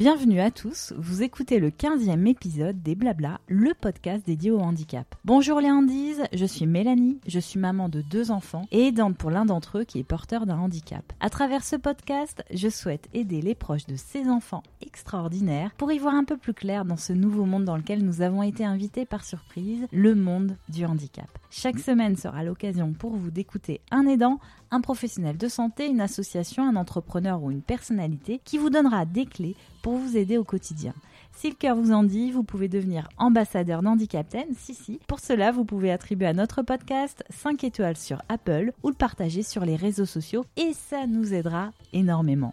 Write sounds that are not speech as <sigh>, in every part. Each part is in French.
Bienvenue à tous, vous écoutez le 15e épisode des Blabla, le podcast dédié au handicap. Bonjour les Handies, je suis Mélanie, je suis maman de deux enfants et aidante pour l'un d'entre eux qui est porteur d'un handicap. À travers ce podcast, je souhaite aider les proches de ces enfants extraordinaires pour y voir un peu plus clair dans ce nouveau monde dans lequel nous avons été invités par surprise, le monde du handicap. Chaque semaine sera l'occasion pour vous d'écouter un aidant, un professionnel de santé, une association, un entrepreneur ou une personnalité qui vous donnera des clés pour vous aider au quotidien. Si le cœur vous en dit, vous pouvez devenir ambassadeur d'Handicapten. Si, si. Pour cela, vous pouvez attribuer à notre podcast 5 étoiles sur Apple ou le partager sur les réseaux sociaux et ça nous aidera énormément.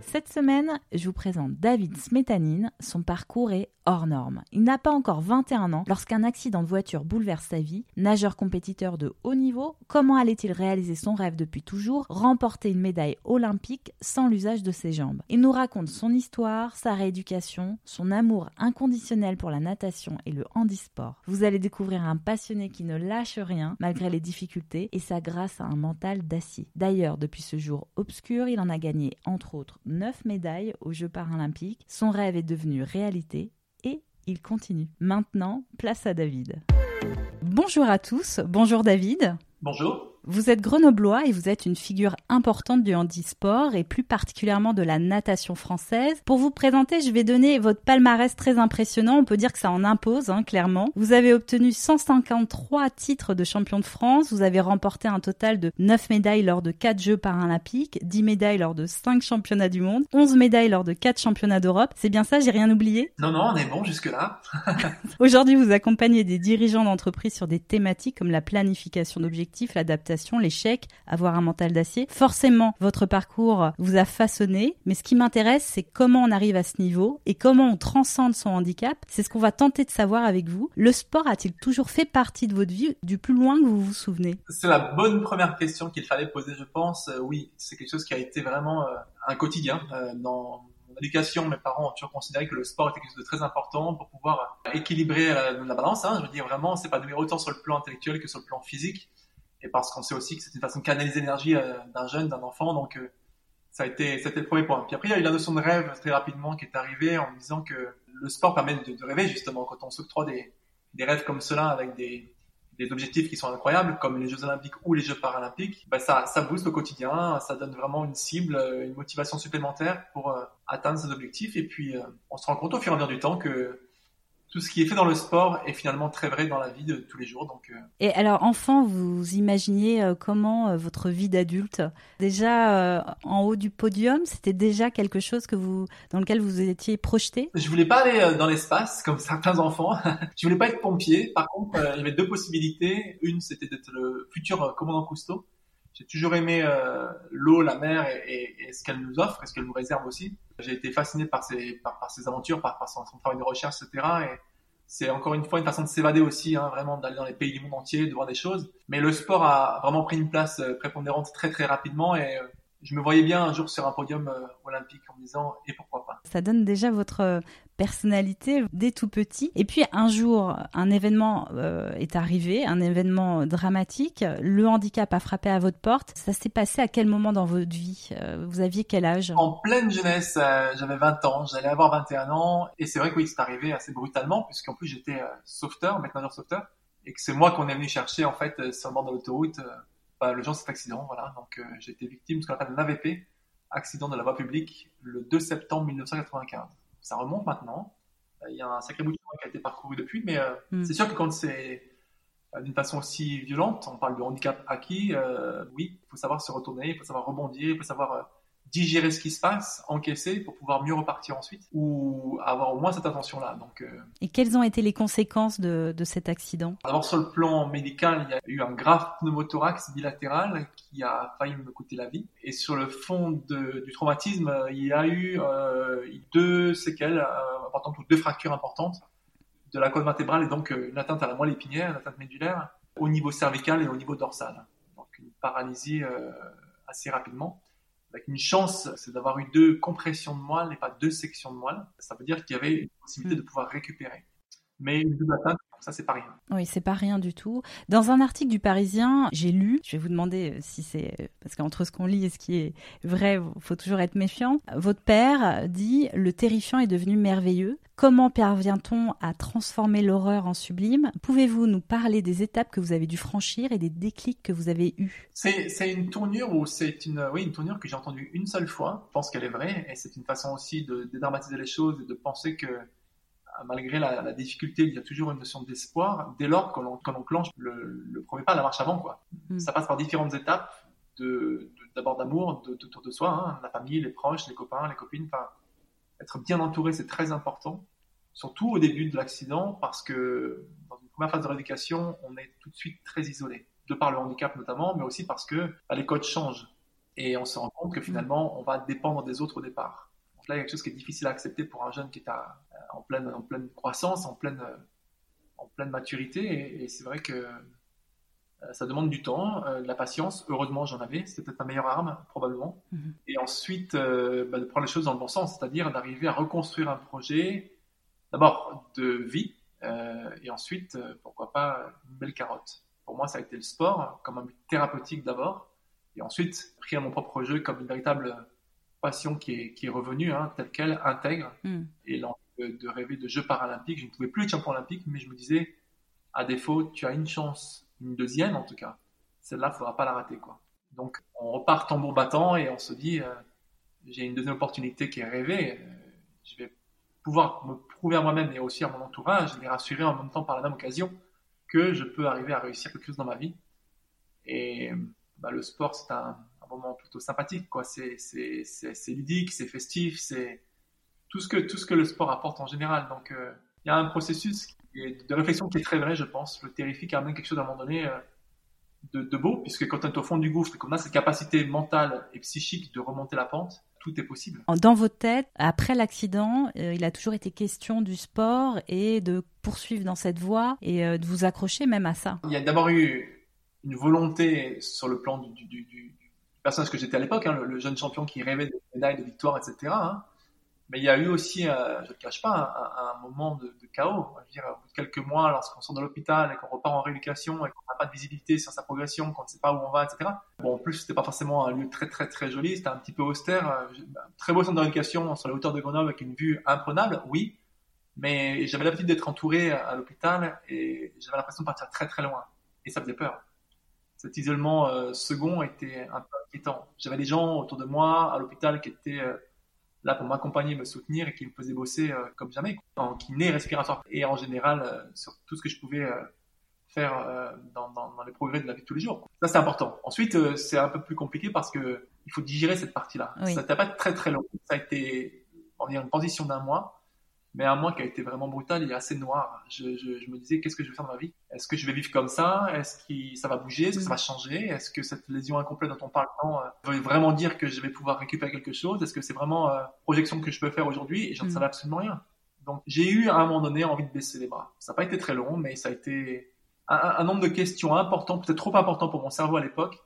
Cette semaine, je vous présente David Smetanine. Son parcours est hors norme. Il n'a pas encore 21 ans lorsqu'un accident de voiture bouleverse sa vie. Nageur compétiteur de haut niveau, comment allait-il réaliser son rêve depuis toujours, remporter une médaille olympique sans l'usage de ses jambes? Il nous raconte son histoire, sa rééducation, son amour inconditionnel pour la natation et le handisport. Vous allez découvrir un passionné qui ne lâche rien malgré les difficultés et ça grâce à un mental d'acier. D'ailleurs, depuis ce jour obscur, il en a gagné entre autres 9 médailles aux Jeux paralympiques. Son rêve est devenu réalité et il continue. Maintenant, place à David. Bonjour à tous, bonjour David. Bonjour. Vous êtes grenoblois et vous êtes une figure importante du handisport et plus particulièrement de la natation française. Pour vous présenter, je vais donner votre palmarès très impressionnant. On peut dire que ça en impose, hein, clairement. Vous avez obtenu 153 titres de champion de France. Vous avez remporté un total de 9 médailles lors de 4 Jeux paralympiques, 10 médailles lors de 5 championnats du monde, 11 médailles lors de 4 championnats d'Europe. C'est bien ça, j'ai rien oublié? Non, non, on est bon jusque-là. <laughs> Aujourd'hui, vous accompagnez des dirigeants d'entreprise sur des thématiques comme la planification d'objectifs, l'adaptation l'échec, avoir un mental d'acier. Forcément, votre parcours vous a façonné, mais ce qui m'intéresse, c'est comment on arrive à ce niveau et comment on transcende son handicap. C'est ce qu'on va tenter de savoir avec vous. Le sport a-t-il toujours fait partie de votre vie du plus loin que vous vous souvenez? C'est la bonne première question qu'il fallait poser, je pense. Euh, oui, c'est quelque chose qui a été vraiment euh, un quotidien euh, dans mon éducation, mes parents ont toujours considéré que le sport était quelque chose de très important pour pouvoir équilibrer la, balance. Hein. Je veux dire, vraiment, c'est pas de autant sur le plan intellectuel que sur le plan physique et parce qu'on sait aussi que c'est une façon de canaliser l'énergie euh, d'un jeune, d'un enfant. Donc, euh, ça a été, c'était le premier point. Puis après, il y a eu la notion de rêve très rapidement qui est arrivée en me disant que le sport permet de, rêver justement quand on s'octroie des, des rêves comme cela avec des, des objectifs qui sont incroyables, comme les Jeux Olympiques ou les Jeux Paralympiques, bah ça, ça booste au quotidien, ça donne vraiment une cible, une motivation supplémentaire pour euh, atteindre ces objectifs. Et puis, on se rend compte au fur et à mesure du temps que tout ce qui est fait dans le sport est finalement très vrai dans la vie de tous les jours. Donc, euh. Et alors, enfant, vous imaginiez euh, comment euh, votre vie d'adulte? Déjà en haut du podium, c'était déjà quelque chose que vous, dans lequel vous étiez projeté? Je voulais pas aller dans l'espace comme certains enfants. <laughs> je voulais pas être pompier. Par contre, il y avait deux possibilités. Une, c'était d'être le futur commandant Cousteau. J'ai toujours aimé l'eau, la mer et, ce qu'elle nous offre et ce qu'elle nous réserve aussi. J'ai été fasciné par ses, aventures, par, son, travail de recherche, etc. Et c'est encore une fois une façon de s'évader aussi, hein, vraiment d'aller dans les pays du monde entier, de voir des choses. Mais le sport a vraiment pris une place euh, prépondérante très très rapidement et euh, je me voyais bien un jour sur un podium euh, olympique en me disant et pourquoi pas? Ça donne déjà votre personnalité dès tout petit. Et puis un jour, un événement euh, est arrivé, un événement dramatique. Le handicap a frappé à votre porte. Ça s'est passé à quel moment dans votre vie euh, Vous aviez quel âge? En pleine jeunesse, euh, j'avais 20 ans, j'allais avoir 21 ans. Et c'est vrai que oui, c'est arrivé assez brutalement, puisqu'en plus j'étais sauveteur, maintenant sauveteur, et que c'est moi qu'on est venu chercher en fait sur le de l'autoroute. Bah, le jour de cet accident, voilà. Donc j'ai été victime de ce qu'on appelle un AVP, accident de la voie publique, le 2 septembre 1995 ça remonte maintenant. Euh, il y a un sacré bout de chemin qui a été parcouru depuis, mais euh, mm. c'est sûr que quand c'est euh, d'une façon aussi violente, on parle de handicap acquis, oui, il faut savoir se retourner, il faut savoir rebondir, il faut savoir digérer ce qui se passe, encaisser pour pouvoir mieux repartir ensuite ou avoir au moins cette attention-là. Donc, euh, Et quelles ont été les conséquences de, de cet accident? D'abord sur le plan médical, il y a eu un grave pneumothorax bilatéral qui a failli me coûter la vie. Et sur le fond de, du traumatisme, il y a eu euh, deux séquelles euh, importantes ou deux fractures importantes de la colonne vertébrale et donc une atteinte à la moelle épinière, une atteinte médulaire au niveau cervical et au niveau dorsal. Donc une paralysie assez rapidement avec une chance, c'est d'avoir eu deux compressions de moelle et pas deux sections de moelle. Ça veut dire qu'il y avait une possibilité de pouvoir récupérer. Mais une double atteinte, Ça, c'est pas rien. Oui, c'est pas rien du tout. Dans un article du Parisien, j'ai lu, je vais vous demander euh, si c'est. Euh, parce qu'entre ce qu'on lit et ce qui est vrai, il faut toujours être méfiant. Votre père dit Le terrifiant est devenu merveilleux. Comment parvient-on à transformer l'horreur en sublime? Pouvez-vous nous parler des étapes que vous avez dû franchir et des déclics que vous avez eus? C'est une tournure ou c'est une, oui, une tournure que j'ai entendue une seule fois. Je pense qu'elle est vraie et c'est une façon aussi de dédramatiser les choses et de penser que malgré la, difficulté, il y a toujours une notion d'espoir dès lors qu'on enclenche le, le, premier pas, la marche avant. Quoi. Mm. Ça passe par différentes étapes, d'abord d'amour autour de, soi, hein, la famille, les proches, les copains, les copines. Enfin, être bien entouré, c'est très important, surtout au début de l'accident, parce que dans une première phase de rééducation, on est tout de suite très isolé, de par le handicap notamment, mais aussi parce que bah, les codes changent. Et on se rend compte que finalement, on va dépendre des autres au départ. Donc là, il y a quelque chose qui est difficile à accepter pour un jeune qui est à, en pleine, en pleine croissance, en pleine, en pleine maturité. Et, c'est vrai que ça demande du temps, euh, de la patience. Heureusement, j'en avais. C'était peut-être ma meilleure arme, probablement. Mhm. Et ensuite, euh, bah, de prendre les choses dans le bon sens, c'est-à-dire d'arriver à reconstruire un projet, d'abord de vie, et ensuite, pourquoi pas, une belle carotte. Pour moi, ça a été le sport, comme un but thérapeutique d'abord, et ensuite, pris à mon propre jeu comme une véritable passion qui est, qui est revenue, hein, telle qu'elle, intègre, mm. et de, rêver de Jeux paralympiques. Je ne pouvais plus être champion olympique, mais je me disais, à défaut, tu as une chance, une deuxième en tout cas. Celle-là, il ne faudra pas la rater. Quoi. Donc, on repart tambour battant et on se dit, euh, j'ai une deuxième opportunité qui est rêvée. Euh, je vais pouvoir me prouver à moi-même et aussi à mon entourage, les rassurer en même temps par la même occasion que je peux arriver à réussir quelque chose dans ma vie. Et bah, le sport, c'est un, moment plutôt sympathique. Quoi. C'est ludique, c'est festif, c'est tout ce que tout ce que le sport apporte en général. Donc euh, il y a un processus de réflexion qui est très vrai, je pense. Le terrifique amène quelque chose à un moment donné euh, de, beau, puisque quand on est au fond du gouffre et qu'on a cette capacité mentale et psychique de remonter la pente, tout est possible. Dans votre tête, après l'accident, euh, il a toujours été question du sport et de poursuivre dans cette voie et de vous accrocher même à ça. Il y a d'abord eu une volonté sur le plan du, personnage que j'étais à l'époque, hein, le, jeune champion qui rêvait de médailles, de victoires, etc. Mais il y a eu aussi, euh, je ne le cache pas, un, moment de, chaos. Je veux dire, au bout de quelques mois, lorsqu'on sort de l'hôpital et qu'on repart en rééducation et qu'on n'a pas de visibilité sur sa progression, qu'on ne sait pas où on va, etc. Bon, en plus, c'était pas forcément un lieu très très très joli, c'était un petit peu austère. Euh, très beau centre de rééducation sur la hauteur de Grenoble avec une vue imprenable, oui. Mais j'avais l'habitude d'être entouré à l'hôpital et j'avais l'impression de partir très très loin. Et ça faisait peur. Cet isolement euh, second était un peu inquiétant. J'avais des gens autour de moi à l'hôpital qui étaient là pour m'accompagner, me soutenir et qui me faisait bosser euh, comme jamais, en kiné respiratoire et en général euh, sur tout ce que je pouvais euh, faire dans, les progrès de la vie de tous les jours. Ça c'est important. Ensuite c'est un peu plus compliqué parce que il faut digérer cette partie-là. Ça n'a pas été très très long. Ça a été on une transition d'un mois mais un mois qui a été vraiment brutal et assez noir. Je, me disais, qu'est-ce que je vais faire dans ma vie? Est-ce que je vais vivre comme ça? Est-ce que ça va bouger? Est-ce que ça va changer? Est-ce que cette lésion incomplète dont on parle tant euh, veut vraiment dire que je vais pouvoir récupérer quelque chose? Est-ce que c'est vraiment euh, projection que je peux faire aujourd'hui? Et j'en mm. savais absolument rien. Donc j'ai eu à un moment donné envie de baisser les bras. Ça n'a pas été très long, mais ça a été un, nombre de questions importantes, peut-être trop importantes pour mon cerveau à l'époque,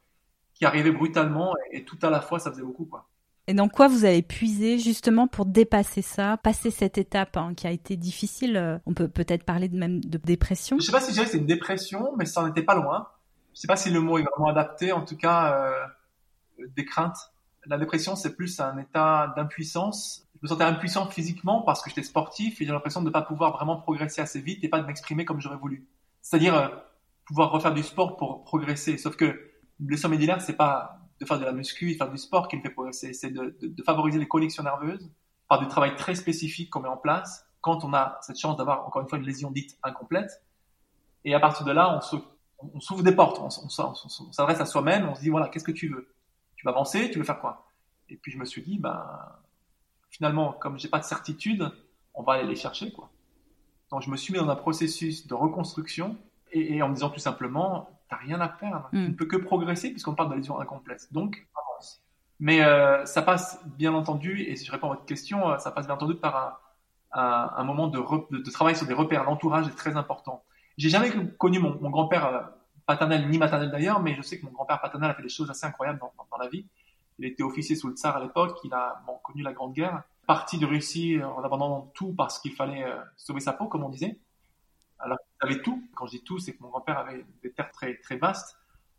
qui arrivaient brutalement et, tout à la fois, ça faisait beaucoup. quoi. Et dans quoi vous avez puisé justement pour dépasser ça, passer cette étape hein, qui a été difficile euh, On peut peut-être parler de même de dépression. Je sais pas si c'est une dépression, mais ça n'en était pas loin. Je sais pas si le mot est vraiment adapté. En tout cas, euh, des craintes. La dépression, c'est plus un état d'impuissance. Je me sentais impuissant physiquement parce que j'étais sportif et j'ai l'impression de ne pas pouvoir vraiment progresser assez vite et pas de m'exprimer comme j'aurais voulu. C'est-à-dire euh, pouvoir refaire du sport pour progresser. Sauf que une blessure médilaire, c'est pas de faire de la muscu et faire du sport qui me fait progresser. C'est de, de, favoriser les connexions nerveuses par du travail très spécifique qu'on met en place quand on a cette chance d'avoir encore une fois une lésion dite incomplète. Et à partir de là, on, on s'ouvre des portes, on, s'adresse à soi-même, on se dit voilà, qu'est-ce que tu veux? Tu vas avancer, tu veux faire quoi? Et puis je me suis dit, ben, finalement, comme j'ai pas de certitude, on va aller les chercher quoi. Donc je me suis mis dans un processus de reconstruction et, et en me disant tout simplement, t'as rien à perdre. Tu hmm. ne peux que progresser puisqu'on parle de lésion incomplète. Donc, avance. Mais euh, ça passe bien entendu, et si je réponds à votre question, euh, ça passe bien entendu par un, un, moment de, de, travail sur des repères. L'entourage est très important. J'ai jamais connu mon, mon grand-père euh, paternel, ni maternel d'ailleurs, mais je sais que mon grand-père paternel a fait des choses assez incroyables dans, dans, la vie. Il était officier sous le tsar à l'époque, il a bon, connu la Grande Guerre, parti de Russie en abandonnant tout parce qu'il fallait sauver sa peau, comme on disait alors avait tout. Quand je dis tout, c'est que mon grand-père avait des terres très, très vastes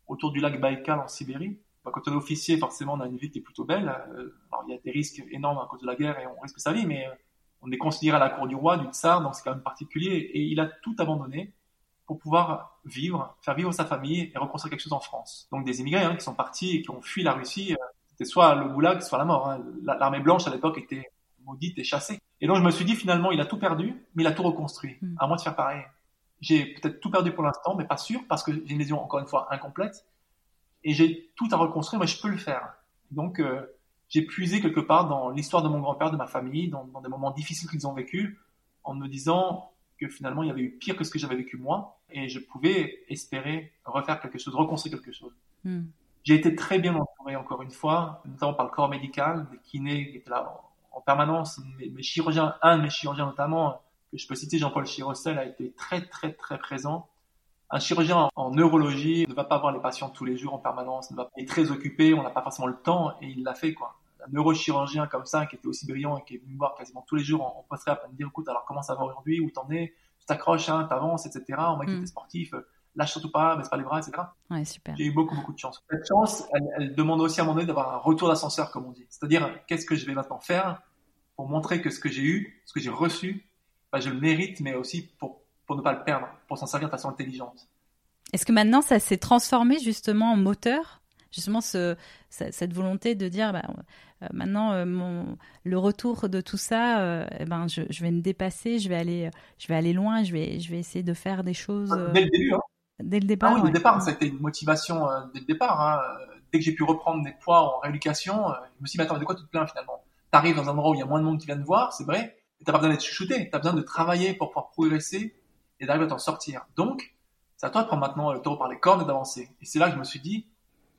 autour du lac Baïkal en Sibérie. Bah, quand on est officier, forcément, on a une vie qui est plutôt belle. Euh, alors, il y a des risques énormes à cause de la guerre et on risque sa vie, mais euh, on est considéré à la cour du roi, du tsar, donc c'est quand même particulier. Et il a tout abandonné pour pouvoir vivre, faire vivre sa famille et reconstruire quelque chose en France. Donc des immigrés hein, qui sont partis et qui ont fui la Russie, euh, c'était soit le goulag, soit la mort. Hein. L'armée blanche à l'époque était maudite et chassée. Et donc je me suis dit finalement, il a tout perdu, mais il a tout reconstruit. Hmm. À moi de faire pareil. J'ai peut-être tout perdu pour l'instant, mais pas sûr, parce que j'ai une lésion encore une fois incomplète. Et j'ai tout à reconstruire, mais je peux le faire. Donc euh, j'ai puisé quelque part dans l'histoire de mon grand-père, de ma famille, dans, dans des moments difficiles qu'ils ont vécu, en me disant que finalement il y avait eu pire que ce que j'avais vécu moi, et je pouvais espérer refaire quelque chose, reconstruire quelque chose. Hmm. J'ai été très bien entouré encore une fois, notamment par le corps médical, des kinés qui étaient là en permanence, mes, chirurgiens, un de mes chirurgiens notamment, que je peux citer, Jean-Paul Chirocel, a été très très très présent. Un chirurgien en neurologie ne va pas voir les patients tous les jours en permanence, ne va pas, est très occupé, on n'a pas forcément le temps et il l'a fait quoi. Un neurochirurgien comme ça qui était aussi brillant et qui est venu me voir quasiment tous les jours en, post à me dire écoute alors comment ça va aujourd'hui, où t'en es, tu t'accroches, hein, t'avances, etc. On m'a dit mm. sportif, lâche surtout pas, baisse pas les bras, etc. Ouais, super. J'ai eu beaucoup, beaucoup de chance. Cette chance, elle, elle demande aussi à un moment donné d'avoir un retour d'ascenseur, comme on dit. C'est-à-dire, qu'est-ce que je vais maintenant faire pour montrer que ce que j'ai eu, ce que j'ai reçu, je le mérite, mais aussi pour, pour ne pas le perdre, pour s'en servir de façon intelligente. Est-ce que maintenant, ça s'est transformé justement en moteur? Justement, ce, cette volonté de dire, bah, euh, maintenant, euh, mon, le retour de tout ça, euh, eh ben, je, je, vais me dépasser, je vais aller, je vais aller loin, je vais, je vais essayer de faire des choses. Dès le début, hein. Dès le départ. Ah oui, dès le départ, ça a été une motivation dès le départ. Hein. Dès que j'ai pu reprendre des poids en rééducation, je me suis dit, mais attends, de quoi tu te plains finalement? T'arrives dans un endroit où il y a moins de monde qui vient te voir, c'est vrai, t'as pas besoin d'être chouchouté, t'as besoin de travailler pour pouvoir progresser et d'arriver à t'en sortir. Donc, c'est à toi de prendre maintenant le taureau par les cornes et d'avancer. Et c'est là que je me suis dit,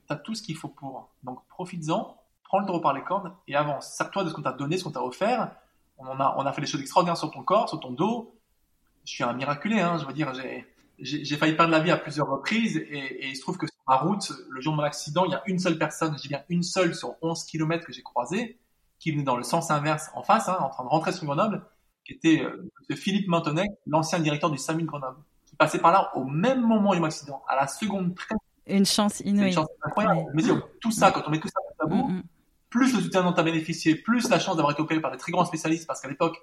t'as tout ce qu'il faut pour. Donc, profites-en, prends le taureau par les cornes et avance. Sers-toi de ce qu'on t'a donné, ce qu'on t'a offert. On, a, on a fait des choses extraordinaires sur ton corps, sur ton dos. Je suis un miraculé, hein, je veux dire, j'ai, j'ai failli perdre la vie à plusieurs reprises et, il se trouve que sur ma route, le jour de mon accident, il y a une seule personne, j'ai bien une seule sur 11 km que j'ai croisée, qui venait dans le sens inverse en face, hein, en train de rentrer sur Grenoble, qui était euh, Philippe Maintenet, l'ancien directeur du SAMU de Grenoble, qui passait par là au même moment du accident, à la seconde près. Une chance inouïe. Une chance incroyable. Mais tout ça, quand on met tout ça à bout, mm, mm. plus le soutien dont tu as bénéficié, plus la chance d'avoir été opéré par des très grands spécialistes, parce qu'à l'époque,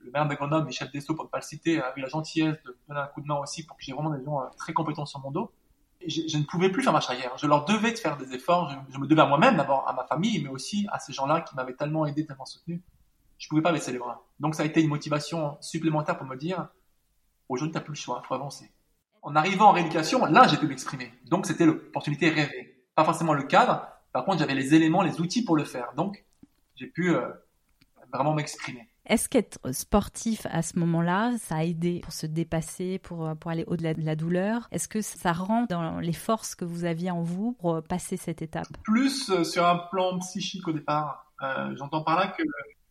le maire de Grenoble, Michel Dessau, pour ne pas le citer, a eu la gentillesse de donner un coup de main aussi pour que j'ai vraiment des gens euh, très compétents sur mon dos je, ne pouvais plus faire marche arrière. Je leur devais de faire des efforts. Je, me devais à moi-même, d'abord à ma famille, mais aussi à ces gens-là qui m'avaient tellement aidé, tellement soutenu. Je pouvais pas baisser les bras. Donc ça a été une motivation supplémentaire pour me dire, aujourd'hui t'as plus le choix, faut avancer. En arrivant en rééducation, là j'ai pu m'exprimer. Donc c'était l'opportunité rêvée. Pas forcément le cadre. Par contre, j'avais les éléments, les outils pour le faire. Donc j'ai pu euh, vraiment m'exprimer. Est-ce qu'être sportif à ce moment-là, ça a aidé pour se dépasser, pour, pour aller au-delà de la douleur? Est-ce que ça rentre dans les forces que vous aviez en vous pour passer cette étape? Plus euh, sur un plan psychique au départ. Euh, j'entends par là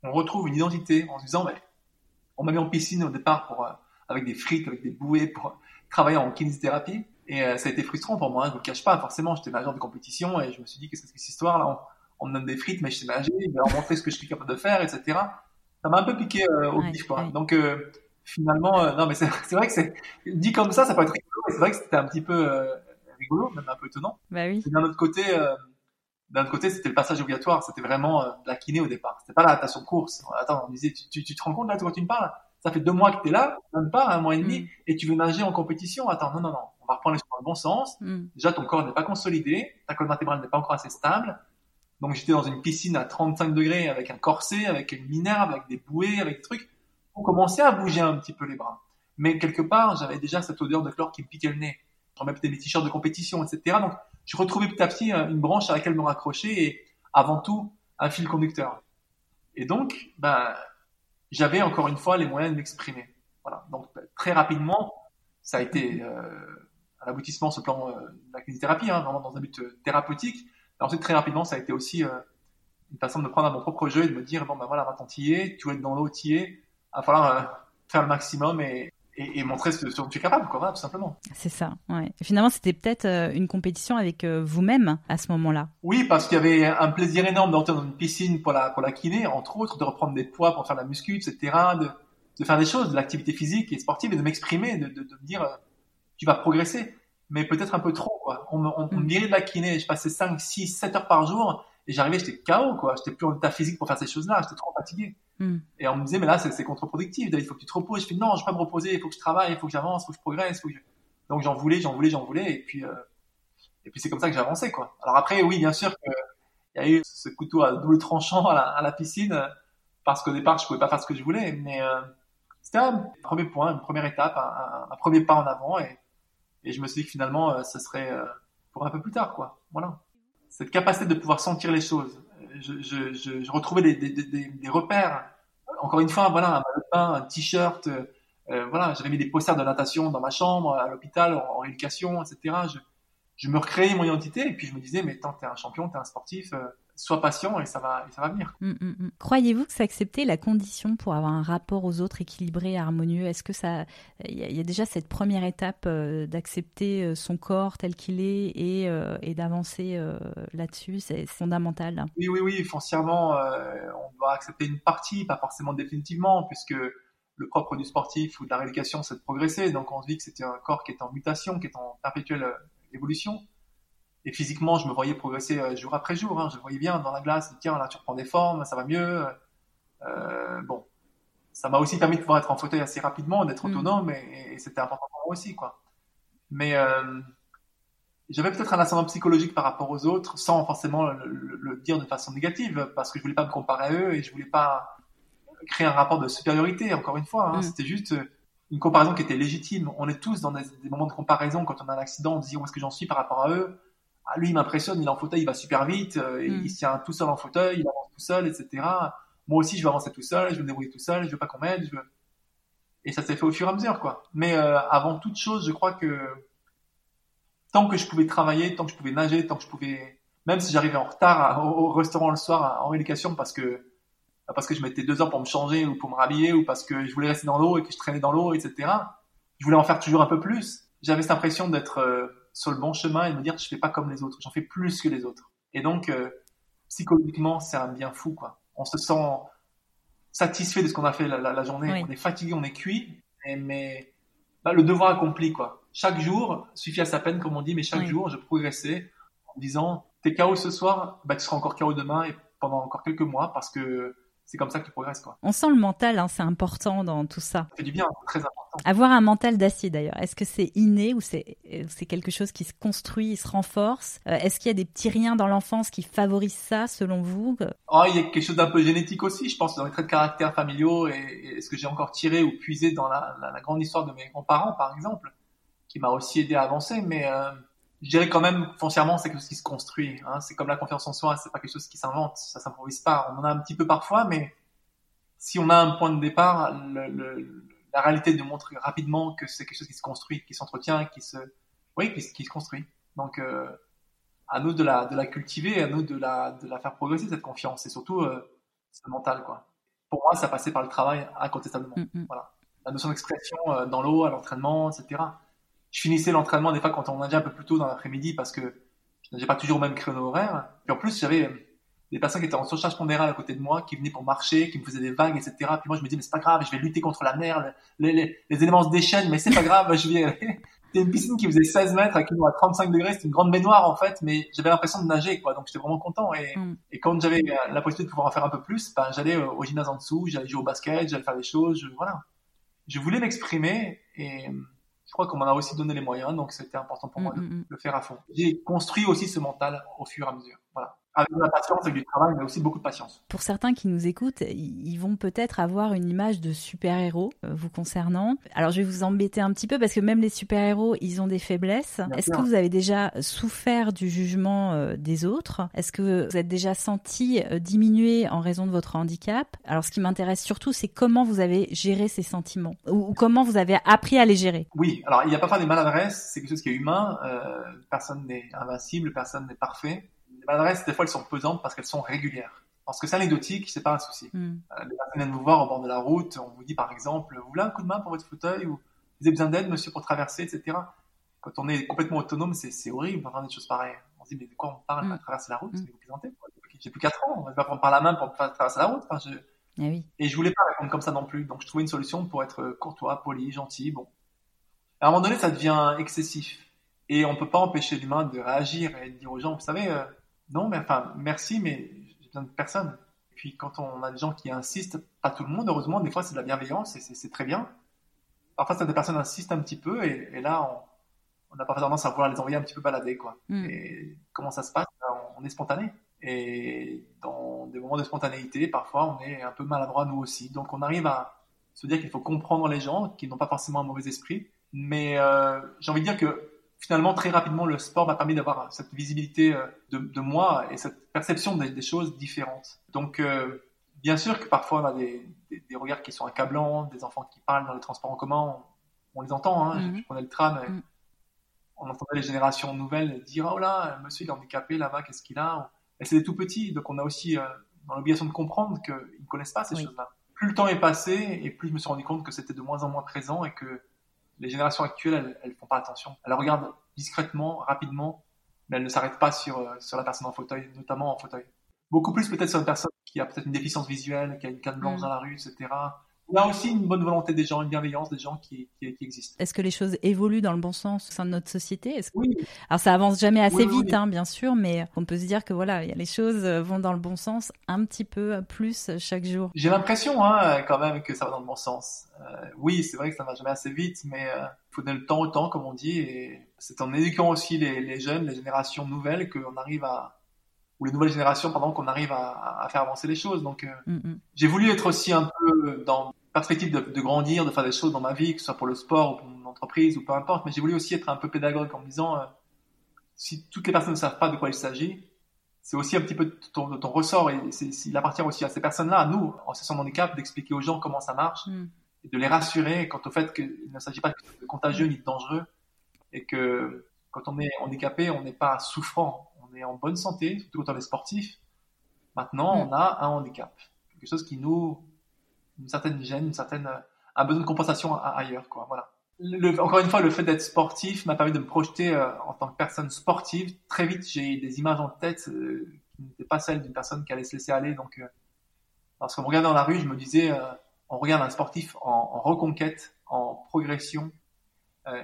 qu'on retrouve une identité en se disant, mais, on m'a mis en piscine au départ pour, euh, avec des frites, avec des bouées pour travailler en kinésithérapie. Et ça a été frustrant pour moi, hein, je ne le cache pas. Forcément, j'étais nageur de compétition et je me suis dit, qu'est-ce que c'est cette histoire là on, me donne des frites, mais je sais nager, je vais leur montrer ce que je suis capable de faire, etc ça m'a un peu piqué euh, au pif, quoi. Donc, euh, finalement, euh, non, mais <laughs> c'est vrai que c'est dit comme ça, ça peut être rigolo, mais c'est vrai que c'était un petit peu rigolo, même un peu étonnant. Bah oui. D'un autre côté, d'un autre côté, c'était le passage obligatoire, c'était vraiment la kiné au départ. C'était pas la natation de course. Attends, on disait, tu, tu, te rends compte là, quand tu me parles? Ça fait deux mois que tu es là, même pas un mois et demi, mm. et tu veux nager en compétition. Attends, non, non, non, on va reprendre les choses dans le bon sens. Mm. Déjà, ton corps n'est pas consolidé, ta colonne vertébrale n'est pas encore assez stable. Donc j'étais dans une piscine à 35 degrés avec un corset, avec une minerve, avec des bouées, avec des trucs. On commençait à bouger un petit peu les bras. Mais quelque part, j'avais déjà cette odeur de chlore qui me piquait le nez. Je remettais mes t-shirts de compétition, etc. Donc je retrouvais petit à petit une branche à laquelle me raccrocher et avant tout un fil conducteur. Et donc, ben, j'avais encore une fois les moyens de m'exprimer. Voilà. Donc très rapidement, ça a été euh, un aboutissement ce plan euh, de la kinésithérapie, hein, vraiment dans un but euh, thérapeutique ensuite, très rapidement, ça a été aussi euh, une façon de me prendre à mon propre jeu et de me dire, bon, ben voilà, maintenant t'y es, tu vas être dans l'eau, t'y es, il va falloir euh, faire le maximum et, et, montrer ce, dont tu es capable, quoi, tout simplement. C'est ça, ouais. finalement, c'était peut-être euh, une compétition avec vous-même à ce moment-là. Oui, parce qu'il y avait un plaisir énorme d'entrer dans une piscine pour la, pour la kiné, entre autres, de reprendre des poids pour faire la muscu, etc., de, de faire des choses, de l'activité physique et sportive et de m'exprimer, de, de, de, me dire tu vas progresser, mais peut-être un peu trop quoi. On me, on, on me mm. de la kiné, je passais 5, 6, 7 heures par jour et j'arrivais, j'étais KO quoi, j'étais plus en état physique pour faire ces choses-là, j'étais trop fatigué. Mm. Et on me disait mais là c'est contre-productif, il faut que tu te reposes. Je fais non, je vais pas me reposer, il faut que je travaille, il faut que j'avance, il faut que je progresse, faut que donc j'en voulais, j'en voulais, j'en voulais et puis euh, et puis c'est comme ça que j'ai avancé quoi. Alors après oui bien sûr qu'il y a eu ce couteau à double tranchant à la, à la piscine parce qu'au départ je pouvais pas faire ce que je voulais, mais euh, c'était un premier point, une première étape, un, un, premier pas en avant et, et je me suis dit que finalement euh, ce serait euh, pour un peu plus tard quoi. Voilà. Cette capacité de pouvoir sentir les choses. Je, retrouvais des, repères. Encore une fois, voilà, un pain, un t-shirt. Euh, voilà, j'avais mis des posters de natation dans ma chambre, à l'hôpital, en, rééducation, etc. Je, me recréais mon identité et puis je me disais, mais tant t'es un champion, t'es un sportif, euh, sois patient et ça va, et ça va venir. Mm, mm, mm. Croyez-vous que c'est accepter la condition pour avoir un rapport aux autres équilibré, harmonieux? Est-ce que ça, il y, a déjà cette première étape euh, d'accepter euh, son corps tel qu'il est et, euh, et d'avancer euh, là-dessus? C'est fondamental. Oui, oui, oui. Foncièrement, on doit accepter une partie, pas forcément définitivement, puisque le propre du sportif ou de la rééducation, c'est de progresser. Donc on se dit que c'était un corps qui est en mutation, qui est en perpétuelle évolution. Et physiquement, je me voyais progresser euh, jour après jour. Hein. Je voyais bien dans la glace, tiens, là, tu reprends des formes, ça va mieux. Euh, bon, ça m'a aussi permis de pouvoir être en fauteuil assez rapidement, d'être mm. autonome, et, c'était important pour moi aussi, quoi. Mais euh, j'avais peut-être un ascendant psychologique par rapport aux autres, sans forcément le, dire de façon négative, parce que je voulais pas me comparer à eux et je voulais pas créer un rapport de supériorité. Encore une fois, hein. mm. c'était juste une comparaison qui était légitime. On est tous dans des, moments de comparaison quand on a un accident, on se dit où est-ce que j'en suis par rapport à eux? Ah, lui, il m'impressionne, il est en fauteuil, il va super vite, euh, mm. il se tient tout seul en fauteuil, il avance tout seul, etc. Moi aussi, je vais avancer tout seul, je vais me débrouiller tout seul, je veux pas qu'on m'aide. Veux... Et ça s'est fait au fur et à mesure, quoi. Mais euh, avant toute chose, je crois que tant que je pouvais travailler, tant que je pouvais nager, tant que je pouvais, même si j'arrivais en retard au, restaurant le soir en rééducation parce que parce que je mettais deux heures pour me changer ou pour me rhabiller ou parce que je voulais rester dans l'eau et que je traînais dans l'eau, etc. Je voulais en faire toujours un peu plus. J'avais cette impression d'être euh, sur le bon chemin et me dire que je fais pas comme les autres, j'en fais plus que les autres. Et donc euh, psychologiquement, c'est un bien fou quoi. On se sent satisfait de ce qu'on a fait la, la, journée. On est fatigué, on est cuit, mais bah, le devoir accompli quoi. Chaque jour suffit à sa peine comme on dit, mais chaque jour je progressais en disant t'es KO ce soir, bah tu seras encore KO demain et pendant encore quelques mois parce que c'est comme ça que tu progresses. Quoi. On sent le mental, hein, c'est important dans tout ça. Ça fait du bien, très important. Avoir un mental d'acier d'ailleurs, est-ce que c'est inné ou c'est c'est quelque chose qui se construit, se renforce? Euh, Est-ce qu'il y a des petits riens dans l'enfance qui favorisent ça selon vous? Oh, Il y a quelque chose d'un peu génétique aussi, je pense, dans les traits de caractère familiaux et, ce que j'ai encore tiré ou puisé dans la, la, grande histoire de mes grands-parents par exemple, qui m'a aussi aidé à avancer, mais... Euh, je dirais quand même foncièrement c'est quelque chose qui se construit. Hein. C'est comme la confiance en soi, c'est pas quelque chose qui s'invente, ça s'improvise pas. On en a un petit peu parfois, mais si on a un point de départ, le, le, la réalité de montrer rapidement que c'est quelque chose qui se construit, qui s'entretient, qui se, oui, qui, qui se construit. Donc euh, à nous de la de la cultiver, à nous de la de la faire progresser cette confiance et surtout euh, ce mental quoi. Pour moi, ça passait par le travail incontestablement. Mm, mm. Voilà, la notion d'expression euh, dans l'eau, à l'entraînement, etc je finissais l'entraînement des fois quand on nageait un peu plus tôt dans l'après-midi parce que je nageais pas toujours au même créneau horaire. Puis en plus, j'avais euh, des personnes qui étaient en surcharge pondérale à côté de moi, qui venaient pour marcher, qui me faisaient des vagues, etc. Puis moi, je me dis, mais c'est pas grave, je vais lutter contre la mer, les, les, les éléments se déchaînent, mais c'est pas grave, je vais aller. <laughs> C'était une piscine qui faisait 16 mètres, avec une eau à 35 degrés, c'était une grande baignoire, en fait, mais j'avais l'impression de nager, quoi. Donc, j'étais vraiment content. Et, mm. et quand j'avais la possibilité de pouvoir en faire un peu plus, ben, j'allais euh, au gymnase en dessous, j'allais jouer au basket, j'allais faire des choses, je, voilà. Je voulais m'exprimer et, je crois qu'on m'en a aussi donné les moyens, donc c'était important pour moi de mm, mm, mm. le faire à fond. J'ai construit aussi ce mental au fur et à mesure. Avec de la patience, avec du travail, mais aussi beaucoup de patience. Pour certains qui nous écoutent, ils vont peut-être avoir une image de super-héros euh, vous concernant. Alors je vais vous embêter un petit peu parce que même les super-héros, ils ont des faiblesses. Est-ce que vous avez déjà souffert du jugement euh, des autres? Est-ce que vous êtes déjà senti euh, diminuer en raison de votre handicap? Alors ce qui m'intéresse surtout, c'est comment vous avez géré ces sentiments ou comment vous avez appris à les gérer? Oui, alors il n'y a pas faire des maladresses, c'est quelque chose qui est humain. Euh, personne n'est invincible, personne n'est parfait les maladresses, des fois, elles sont pesantes parce qu'elles sont régulières. Parce que c'est anecdotique, c'est pas un souci. Mm. Euh, les personnes viennent vous voir au bord de la route, on vous dit par exemple, vous voulez un coup de main pour votre fauteuil ou vous avez besoin d'aide, monsieur, pour traverser, etc. Quand on est complètement autonome, c'est horrible d'entendre des choses pareilles. On se dit, mais de quoi on parle mm. à traverser la route mm. Vous plaisantez J'ai plus 4 ans, on va pas prendre par la main pour traverser la route. Enfin, je, Ah oui. Et je voulais pas répondre comme ça non plus. Donc je trouvais une solution pour être courtois, poli, gentil. Bon. À un moment donné, ça devient excessif. Et on peut pas empêcher l'humain de réagir et de dire aux gens, vous savez, euh, non, mais enfin, merci, mais j'ai besoin de personne. Et puis quand on a des gens qui insistent, pas tout le monde, heureusement, des fois c'est de la bienveillance et c'est très bien. Parfois, des personnes insistent un petit peu et, et là, on n'a pas tendance à vouloir les envoyer un petit peu balader, quoi. Mm. Et comment ça se passe? Ben, On est spontané. Et dans des moments de spontanéité, parfois, on est un peu maladroit nous aussi. Donc, on arrive à se dire qu'il faut comprendre les gens, qui n'ont pas forcément un mauvais esprit. Mais euh, j'ai envie de dire que finalement, très rapidement, le sport m'a permis d'avoir cette visibilité euh, de, de, moi et cette perception des, des choses différentes. Donc, euh, bien sûr que parfois, on a des, des, des, regards qui sont accablants, des enfants qui parlent dans les transports en commun, on, on les entend. Hein, mm-hmm. Je prenais le tram et mm. on entendait les générations nouvelles dire « Oh là, monsieur, il est handicapé là-bas, qu'est-ce qu'il a ?» Et c'est des tout petits, donc on a aussi euh, dans l'obligation de comprendre qu'ils ne connaissent pas ces oui. choses-là. Plus le temps est passé, et plus je me suis rendu compte que c'était de moins en moins présent et que les générations actuelles, elles, elles font pas attention. Elles regardent discrètement, rapidement, mais elles ne s'arrêtent pas sur, euh, sur la personne en fauteuil, notamment en fauteuil. Beaucoup plus peut-être sur une personne qui a peut-être une déficience visuelle, qui a une canne blanche mmh. dans la rue, etc. Il y a aussi une bonne volonté des gens, une bienveillance des gens qui, qui, qui existent. Est-ce que les choses évoluent dans le bon sens au sein de notre société? Que... Oui. Alors ça avance jamais assez oui, vite, oui. Hein, bien sûr, mais on peut se dire que voilà, les choses vont dans le bon sens un petit peu plus chaque jour. J'ai l'impression hein, quand même que ça va dans le bon sens. Euh, oui, c'est vrai que ça va jamais assez vite, mais il euh, faut donner le temps au temps, comme on dit, et c'est en éduquant aussi les, les jeunes, les générations nouvelles, qu'on arrive à ou les nouvelles générations, pardon, qu'on arrive à, à, faire avancer les choses. Donc, euh, mm -hmm. j'ai voulu être aussi un peu dans perspective de, de, grandir, de faire des choses dans ma vie, que ce soit pour le sport ou pour mon entreprise ou peu importe, mais j'ai voulu aussi être un peu pédagogue en me disant, euh, si toutes les personnes ne savent pas de quoi il s'agit, c'est aussi un petit peu de ton, de ton ressort et il appartient aussi à ces personnes-là, à nous, en situation de handicap, d'expliquer aux gens comment ça marche mm. et de les rassurer quant au fait qu'il ne s'agit pas de contagieux ni de dangereux et que quand on est handicapé, on n'est pas souffrant, on est en bonne santé, surtout quand on est sportif. Maintenant, mm. on a un handicap, quelque chose qui nous une certaine gêne, une certaine un besoin de compensation ailleurs, quoi. Voilà. Encore une fois, le fait d'être sportif m'a permis de me projeter euh, en tant que personne sportive. Très vite, j'ai des images en tête euh, qui n'étaient pas celles d'une personne qui allait se laisser aller. Donc, euh, lorsqu'on me regardait dans la rue, je me disais, euh, on regarde un sportif en, reconquête, en progression, euh,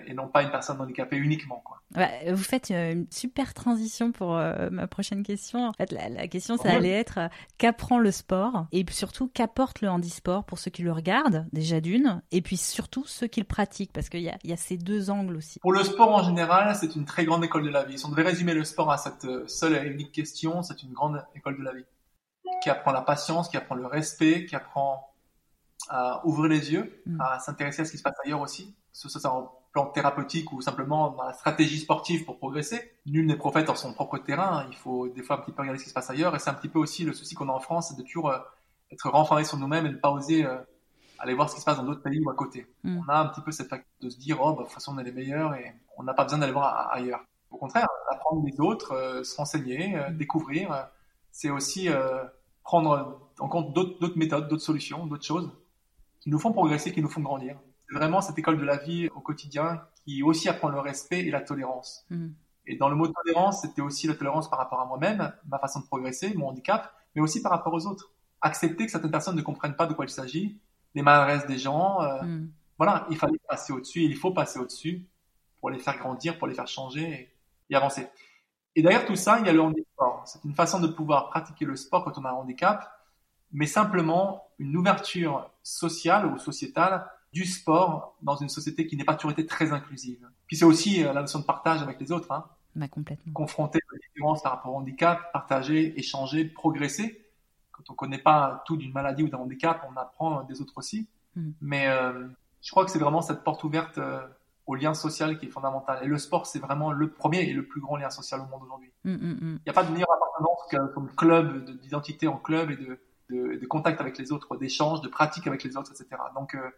et non pas une personne handicapée uniquement. Quoi. Ouais, vous faites euh, une super transition pour euh, ma prochaine question. En fait, la, la question, ça allait être euh, qu'apprend le sport et surtout qu'apporte le handisport pour ceux qui le regardent, déjà d'une, et puis surtout ceux qui le pratiquent, parce qu'il y a, y a ces deux angles aussi. Pour le sport en général, c'est une très grande école de la vie. Si on devait résumer le sport à cette seule et unique question, c'est une grande école de la vie qui apprend la patience, qui apprend le respect, qui apprend à ouvrir les yeux, mm. à s'intéresser à ce qui se passe ailleurs aussi. Ça, ça, ça plan thérapeutique ou simplement dans la stratégie sportive pour progresser. Nul n'est prophète dans son propre terrain. Il faut des fois un petit peu regarder ce qui se passe ailleurs. Et c'est un petit peu aussi le souci qu'on a en France, c'est de toujours euh, être renfermé sur nous-mêmes et ne pas oser euh, aller voir ce qui se passe dans d'autres pays ou à côté. Mm. On a un petit peu cette faculté de se dire, oh, bah, de toute façon, on est les meilleurs et on n'a pas besoin d'aller voir ailleurs. Au contraire, apprendre des autres, euh, se renseigner, euh, découvrir, euh, c'est aussi prendre en compte d'autres méthodes, d'autres solutions, d'autres choses qui nous font progresser, qui nous font grandir vraiment cette école de la vie au quotidien qui aussi apprend le respect et la tolérance. Mm. Et dans le mot tolérance, c'était aussi la tolérance par rapport à moi-même, ma façon de progresser, mon handicap, mais aussi par rapport aux autres. Accepter que certaines personnes ne comprennent pas de quoi il s'agit, les maladresses des gens. Euh, mm. Voilà, il fallait passer au-dessus, il faut passer au-dessus pour les faire grandir, pour les faire changer et, et avancer. Et derrière tout ça, il y a le handicap. C'est une façon de pouvoir pratiquer le sport quand on a un handicap, mais simplement une ouverture sociale ou sociétale du sport dans une société qui n'est pas toujours été très inclusive. Puis c'est aussi euh, la notion de partage avec les autres. Hein. Bah, complètement. Confronter les différences par rapport au handicap, partager, échanger, progresser. Quand on connaît pas tout d'une maladie ou d'un handicap, on apprend des autres aussi. Mm. Mais euh, je crois que c'est vraiment cette porte ouverte euh, au lien social qui est fondamental. Et le sport, c'est vraiment le premier et le plus grand lien social au monde aujourd'hui. Mm, mm, Il n'y a pas de meilleure appartenance que, comme club, d'identité en club et de, de, de, contact avec les autres, d'échange, de pratique avec les autres, etc. Donc, euh,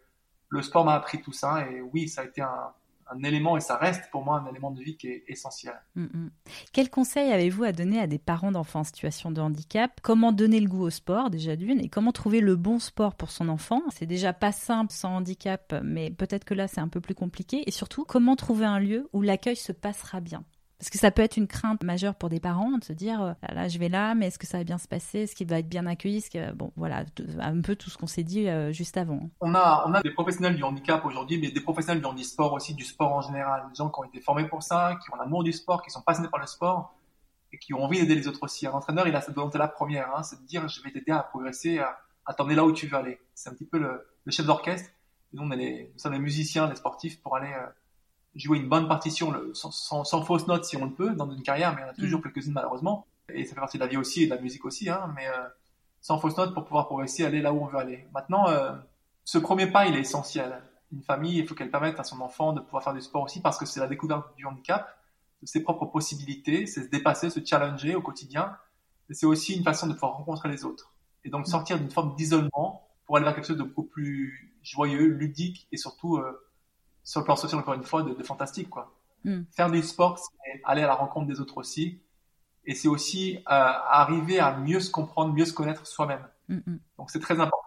le sport m'a appris tout ça et oui, ça a été un, élément et ça reste pour moi un élément de vie qui est essentiel. Mm -hmm. Quel conseil avez-vous à donner à des parents d'enfants en situation de handicap? Comment donner le goût au sport déjà d'une et comment trouver le bon sport pour son enfant? C'est déjà pas simple sans handicap, mais peut-être que là c'est un peu plus compliqué et surtout comment trouver un lieu où l'accueil se passera bien? Parce que ça peut être une crainte majeure pour des parents de se dire euh, là, je vais là, mais est-ce que ça va bien se passer? Est-ce qu'il va être bien accueilli? Ce que... Bon, voilà, un peu tout ce qu'on s'est dit euh, juste avant. On a, on a des professionnels du handicap aujourd'hui, mais des professionnels du handisport aussi, du sport en général. Des gens qui ont été formés pour ça, qui ont l'amour du sport, qui sont passionnés par le sport et qui ont envie d'aider les autres aussi. Un entraîneur, il a cette volonté-là première, hein, c'est de dire je vais t'aider à progresser, à, à t'emmener là où tu veux aller. C'est un petit peu le, chef d'orchestre. Nous, on est nous sommes les musiciens, les sportifs pour aller euh, jouer une bonne partition sans, sans, sans fausse note si on le peut dans une carrière, mais il y en a toujours mm. quelques-unes malheureusement. Et ça fait partie de la vie aussi et de la musique aussi, hein, mais euh, sans fausse note pour pouvoir progresser, aller là où on veut aller. Maintenant, euh, ce premier pas, il est essentiel. Une famille, il faut qu'elle permette à son enfant de pouvoir faire du sport aussi parce que c'est la découverte du handicap, de ses propres possibilités, c'est se dépasser, se challenger au quotidien. Et c'est aussi une façon de pouvoir rencontrer les autres. Et donc sortir d'une forme d'isolement pour aller vers quelque chose de beaucoup plus joyeux, ludique et surtout euh, sur le plan social encore une fois de, de fantastique quoi. Mm. Faire du sport, c'est aller à la rencontre des autres aussi, et c'est aussi euh, arriver à mieux se comprendre, mieux se connaître soi-même. Mm -hmm. Donc c'est très important.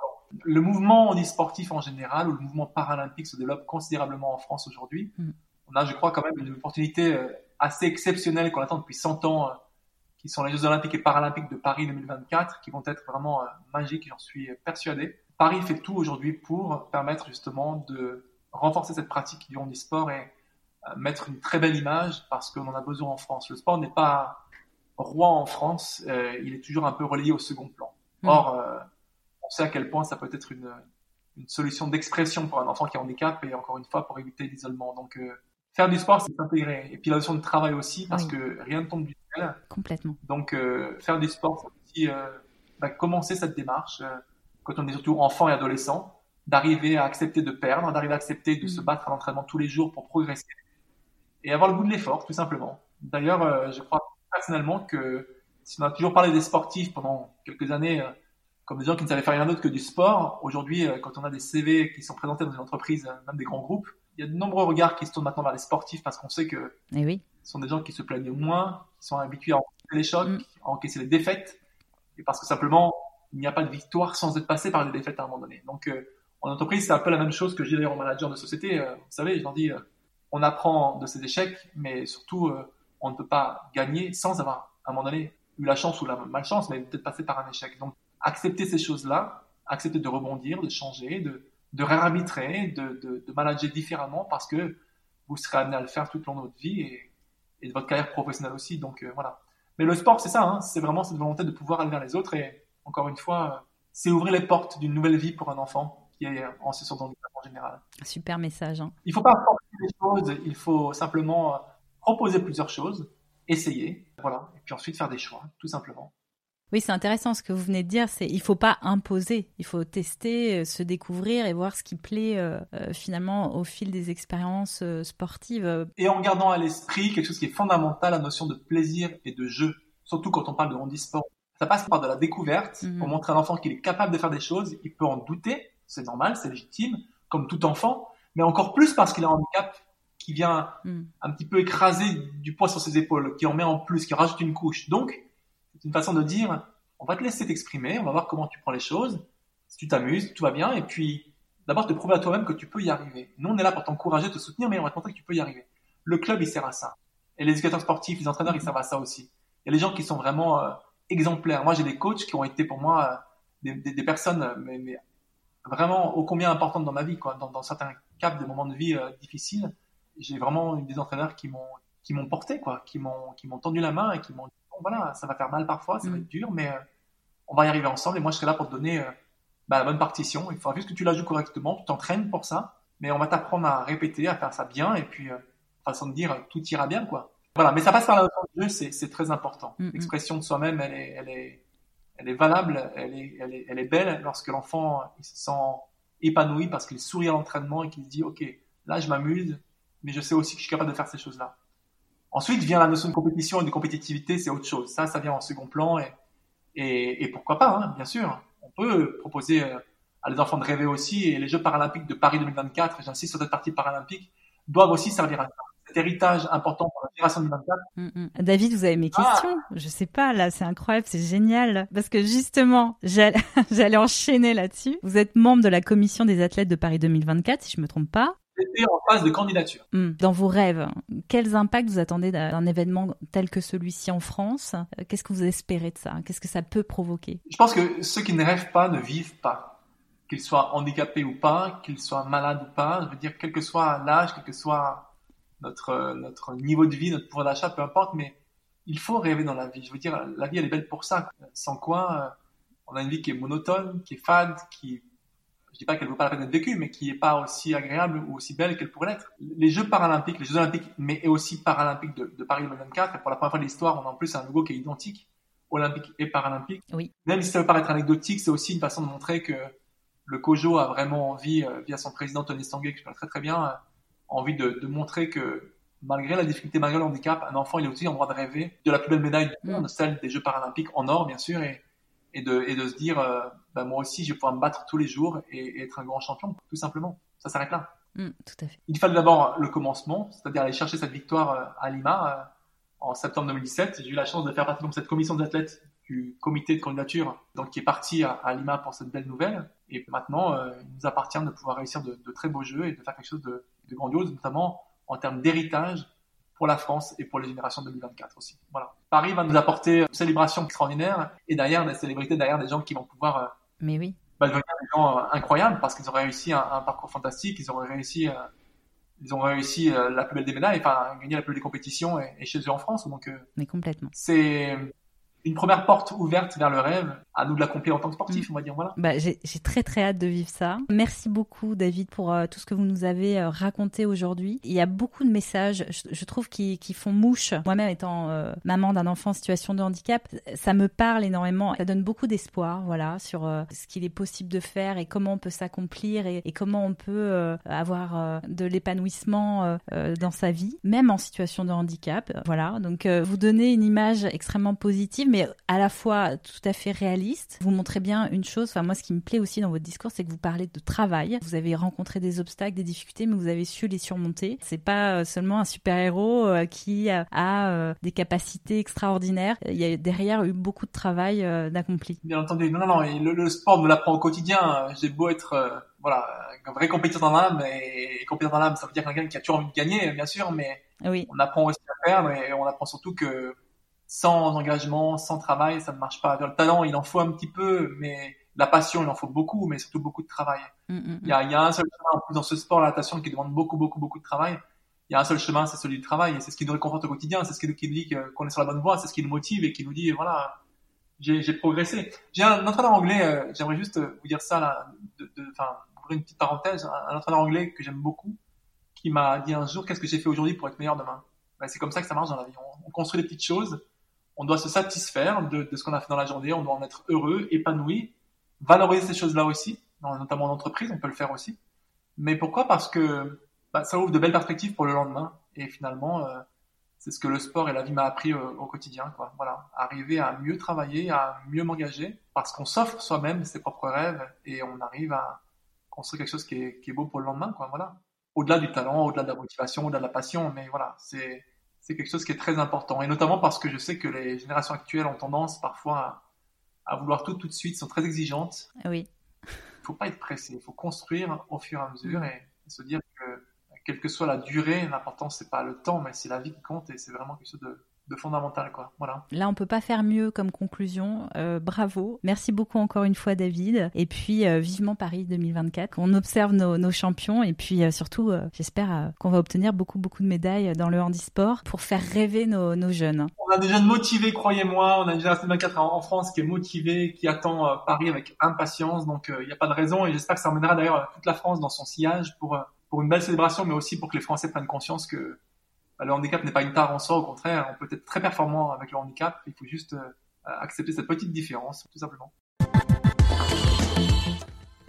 Le mouvement dit sportif en général ou le mouvement paralympique se développe considérablement en France aujourd'hui. Mm. On a, je crois, quand même une opportunité euh, assez exceptionnelle qu'on attend depuis 100 ans, euh, qui sont les Jeux olympiques et paralympiques de Paris 2024, qui vont être vraiment magiques, j'en suis persuadé. Paris fait tout aujourd'hui pour permettre justement de renforcer cette pratique du handisport et euh, mettre une très belle image parce qu'on en a besoin en France. Le sport n'est pas roi en France, euh, il est toujours un peu relayé au second plan. Mmh. Or, euh, on sait à quel point ça peut être une, une solution d'expression pour un enfant qui est handicap et encore une fois pour éviter l'isolement. Donc, euh, faire du sport, c'est s'intégrer. Et puis la notion de travail aussi, parce oui. que rien ne tombe du ciel. Complètement. Donc, euh, faire du sport, c'est aussi euh, bah, commencer cette démarche quand on est surtout enfant et adolescent, d'arriver à accepter de perdre, d'arriver à accepter de mmh. se battre à l'entraînement tous les jours pour progresser et avoir le goût de l'effort, tout simplement. D'ailleurs, euh, je crois personnellement que si on a toujours parlé des sportifs pendant quelques années euh, comme des gens qui ne savaient faire rien d'autre que du sport, aujourd'hui, euh, quand on a des CV qui sont présentés dans une entreprise, même des grands groupes, il y a de nombreux regards qui se tournent maintenant vers les sportifs parce qu'on sait que eh oui. ce sont des gens qui se plaignent moins, qui sont habitués à encaisser les chocs, mm. à encaisser les défaites, et parce que simplement, il n'y a pas de victoire sans être passé par des défaites à un moment donné. Donc, en entreprise, c'est un peu la même chose que je dis d'ailleurs aux managers de société. Euh, vous savez, je leur dis, on apprend de ses échecs, mais surtout, euh, on ne peut pas gagner sans avoir, à un moment donné, eu la chance ou la malchance, mais peut-être passer par un échec. Donc, accepter ces choses-là, accepter de rebondir, de changer, de, réarbitrer, de, manager différemment parce que vous serez amené à le faire tout au long de votre vie et, et de votre carrière professionnelle aussi. Donc, euh, voilà. Mais le sport, c'est ça, hein, c'est vraiment cette volonté de pouvoir aller vers les autres et, encore une fois, c'est ouvrir les portes d'une nouvelle vie pour un enfant qui est en situation de handicap en général. Super message. Hein. Il ne faut pas forcer les choses, il faut simplement proposer plusieurs choses, essayer, voilà, et puis ensuite faire des choix, tout simplement. Oui, c'est intéressant ce que vous venez de dire. C'est il faut pas imposer, il faut tester, euh, se découvrir et voir ce qui plaît euh, euh, finalement au fil des expériences euh, sportives. Et en gardant à l'esprit quelque chose qui est fondamental, la notion de plaisir et de jeu, surtout quand on parle de handisport. Ça passe par de la découverte Mhm. pour montrer à l'enfant qu'il est capable de faire des choses. Il peut en douter, c'est normal, c'est légitime, comme tout enfant, mais encore plus parce qu'il a un handicap qui vient mm. un petit peu écraser du poids sur ses épaules, qui en met en plus, qui rajoute une couche. Donc, c'est une façon de dire, on va te laisser t'exprimer, on va voir comment tu prends les choses, si tu t'amuses, tout va bien, et puis d'abord te prouver à toi-même que tu peux y arriver. Nous, on est là pour t'encourager, te soutenir, mais on va te montrer que tu peux y arriver. Le club, il sert à ça. Et les éducateurs sportifs, les entraîneurs, ils servent à ça aussi. Il y a les gens qui sont vraiment euh, exemplaires. Moi, j'ai des coachs qui ont été pour moi euh, des, des, des, personnes mais, mais, vraiment ô combien importantes dans ma vie, quoi. Dans, dans certains caps, des moments de vie euh, difficiles, j'ai vraiment eu des entraîneurs qui m'ont qui m'ont porté, quoi, qui m'ont qui m'ont tendu la main et qui m'ont dit bon, voilà, ça va faire mal parfois, ça mm. va être dur, mais euh, on va y arriver ensemble. Et moi, je serai là pour te donner euh, bah, la bonne partition. Il faudra juste que tu la joues correctement, tu t'entraînes pour ça, mais on va t'apprendre à répéter, à faire ça bien, et puis euh, façon de dire tout ira bien, quoi. Voilà, mais ça passe par la notion de jeu, c'est très important. Mm -hmm. L'expression de soi-même, elle est, elle est, elle est valable, elle est, elle est, elle est belle lorsque l'enfant se sent épanoui parce qu'il sourit à l'entraînement et qu'il se dit, ok, là je m'amuse, mais je sais aussi que je suis capable de faire ces choses-là. Ensuite vient la notion de compétition et de compétitivité, c'est autre chose. Ça, ça vient en second plan et, pourquoi pas, hein, bien sûr. On peut proposer à les enfants de rêver aussi et les Jeux paralympiques de Paris 2024, j'insiste sur cette partie paralympique, doivent aussi servir à ça cet héritage important pour la génération 2024. Mm -hmm. David, vous avez mes questions ah Je sais pas, là, c'est incroyable, c'est génial. Parce que justement, <laughs> j'allais enchaîner là-dessus. Vous êtes membre de la commission des athlètes de Paris 2024, si je me trompe pas. J'étais en phase de candidature. Hmm. Dans vos rêves, quels impacts vous attendez d'un événement tel que celui-ci en France? Qu'est-ce que vous espérez de ça? Qu'est-ce que ça peut provoquer? Je pense que ceux qui ne rêvent pas ne vivent pas. Qu'ils soient handicapés ou pas, qu'ils soient malades ou pas, je veux dire, quel que soit l'âge, quel que soit notre, notre niveau de vie, notre pouvoir d'achat, peu importe, mais il faut rêver dans la vie. Je veux dire, la vie, elle est belle pour ça. Sans quoi, euh, on a une vie qui est monotone, qui est fade, qui, je dis pas qu'elle vaut pas la peine d'être vécue, mais qui est pas aussi agréable ou aussi belle qu'elle pourrait l'être. Les Jeux paralympiques, les Jeux olympiques, mais aussi paralympiques de, de Paris 2024, et pour la première fois de l'histoire, on a en plus un logo qui est identique, olympique et paralympique. Oui. Même si ça veut paraître anecdotique, c'est aussi une façon de montrer que le COJO a vraiment envie, euh, via son président Tony Stanguet, que je parle très très bien, euh, envie de, de montrer que malgré la difficulté, malgré le handicap, un enfant, il a aussi en droit de rêver de la plus belle médaille du monde, mm. celle des Jeux paralympiques en or, bien sûr, et, et, de, et de se dire, euh, bah, moi aussi, je vais pouvoir me battre tous les jours et, être un grand champion, tout simplement. Ça s'arrête là. Mm, tout à fait. Il fallait d'abord le commencement, c'est-à-dire aller chercher cette victoire euh, à Lima euh, en septembre 2017. J'ai eu la chance de faire partie de cette commission d'athlètes du comité de candidature, donc qui est parti à, Lima pour cette belle nouvelle. Et maintenant, il nous appartient de pouvoir réussir de, de, très beaux jeux et de faire quelque chose de grandiose, notamment en termes d'héritage pour la France et pour les générations 2024 aussi. Voilà. Paris va nous apporter une célébration extraordinaire et derrière des célébrités, derrière des gens qui vont pouvoir euh, Mais oui. bah, devenir des gens euh, incroyables parce qu'ils auraient réussi un, parcours fantastique, ils auraient réussi, euh, ils ont réussi la plus belle des médailles, enfin gagner la plus belle des compétitions et, et chez eux en France. Donc, Mais complètement. C'est une première porte ouverte vers le rêve, à nous de l'accomplir en tant que sportif, mm. on va dire. Voilà. Bah, j'ai très très hâte de vivre ça. Merci beaucoup David pour euh, tout ce que vous nous avez euh, raconté aujourd'hui. Il y a beaucoup de messages, je, trouve, qui, qui, font mouche. Moi-même étant euh, maman d'un enfant en situation de handicap, ça me parle énormément. Ça donne beaucoup d'espoir, voilà, sur ce qu'il est possible de faire et comment on peut s'accomplir et, et, comment on peut avoir de l'épanouissement dans sa vie, même en situation de handicap. Voilà, donc vous donnez une image extrêmement positive mais à la fois tout à fait réaliste. Vous montrez bien une chose, enfin moi ce qui me plaît aussi dans votre discours, c'est que vous parlez de travail. Vous avez rencontré des obstacles, des difficultés, mais vous avez su les surmonter. C'est pas euh, seulement un super-héros euh, qui a euh, des capacités extraordinaires. Il y a derrière eu beaucoup de travail d'accompli. Bien entendu. Non, non, non. le, le, sport me l'apprend au quotidien. J'ai beau être voilà, un vrai compétiteur dans l'âme et, et compétiteur dans l'âme, ça veut dire quelqu'un qui a toujours envie de gagner, bien sûr, mais oui. on apprend aussi à perdre et on apprend surtout que sans engagement, sans travail, ça ne marche pas. Le talent, il en faut un petit peu, mais la passion, il en faut beaucoup, mais surtout beaucoup de travail. Mm, mm, il, y a, il, y a, un seul chemin, en plus dans ce sport, la natation, qui demande beaucoup, beaucoup, beaucoup de travail. Il y a un seul chemin, c'est celui du travail, et c'est ce qui nous réconforte au quotidien, c'est ce qui, nous dit qu'on est sur la bonne voie, c'est ce qui nous motive et qui nous dit, voilà, j'ai progressé. J'ai un entraîneur anglais, euh, j'aimerais juste vous dire ça, là, de, de, enfin, ouvrir une petite parenthèse, un, entraîneur anglais que j'aime beaucoup, qui m'a dit un jour, qu'est-ce que j'ai fait aujourd'hui pour être meilleur demain? Ben, C'est comme ça que ça marche dans la vie. On, on construit des petites choses, on doit se satisfaire de, ce qu'on a fait dans la journée, on doit en être heureux, épanoui, valoriser ces choses-là aussi, notamment en entreprise, on peut le faire aussi. Mais pourquoi? Parce que bah, ça ouvre de belles perspectives pour le lendemain. Et finalement, euh, c'est ce que le sport et la vie m'a appris euh, au quotidien. Quoi. Voilà, arriver à mieux travailler, à mieux m'engager, parce qu'on s'offre soi-même ses propres rêves et on arrive à construire quelque chose qui est, qui est beau pour le lendemain. Quoi. Voilà. Au-delà du talent, au-delà de la motivation, au-delà de la passion, mais voilà, c'est c'est quelque chose qui est très important. Et notamment parce que je sais que les générations actuelles ont tendance parfois à, vouloir tout tout de suite, sont très exigeantes. Oui. Il faut pas être pressé, il faut construire au fur et à mesure et, se dire que quelle que soit la durée, l'important c'est pas le temps, mais c'est la vie qui compte et c'est vraiment quelque chose de, de fondamental quoi. Voilà. Là on peut pas faire mieux comme conclusion. Euh, bravo. Merci beaucoup encore une fois David. Et puis euh, vivement Paris 2024 qu'on observe nos, nos, champions. Et puis euh, surtout j'espère qu'on va obtenir beaucoup beaucoup de médailles dans le handisport pour faire rêver nos, nos jeunes. On a des jeunes motivés croyez-moi. On a une génération 24 en France qui est motivée qui attend Paris avec impatience. Donc il n'y a pas de raison. Et j'espère que ça emmènera d'ailleurs toute la France dans son sillage pour pour une belle célébration mais aussi pour que les Français prennent conscience que le handicap n'est pas une tare en soi, au contraire, on peut être très performant avec le handicap, il faut juste euh, accepter cette petite différence, tout simplement.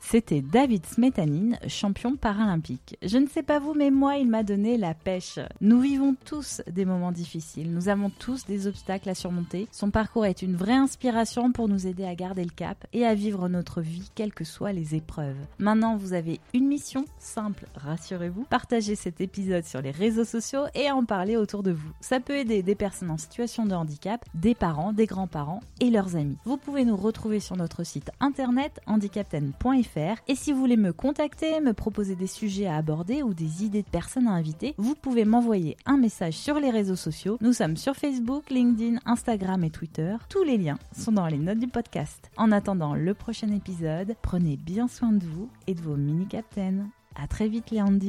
C'était David Smetanin, champion paralympique. Je ne sais pas vous, mais moi, il m'a donné la pêche. Nous vivons tous des moments difficiles, nous avons tous des obstacles à surmonter. Son parcours est une vraie inspiration pour nous aider à garder le cap et à vivre notre vie, quelles que soient les épreuves. Maintenant, vous avez une mission simple, rassurez-vous, partagez cet épisode sur les réseaux sociaux et en parler autour de vous. Ça peut aider des personnes en situation de handicap, des parents, des grands-parents et leurs amis. Vous pouvez nous retrouver sur notre site internet handicapten.fr Et si vous voulez me contacter, me proposer des sujets à aborder ou des idées de personnes à inviter, vous pouvez m'envoyer un message sur les réseaux sociaux. Nous sommes sur Facebook, LinkedIn, Instagram et Twitter. Tous les liens sont dans les notes du podcast. En attendant le prochain épisode, prenez bien soin de vous et de vos mini-captains. À très vite les Andes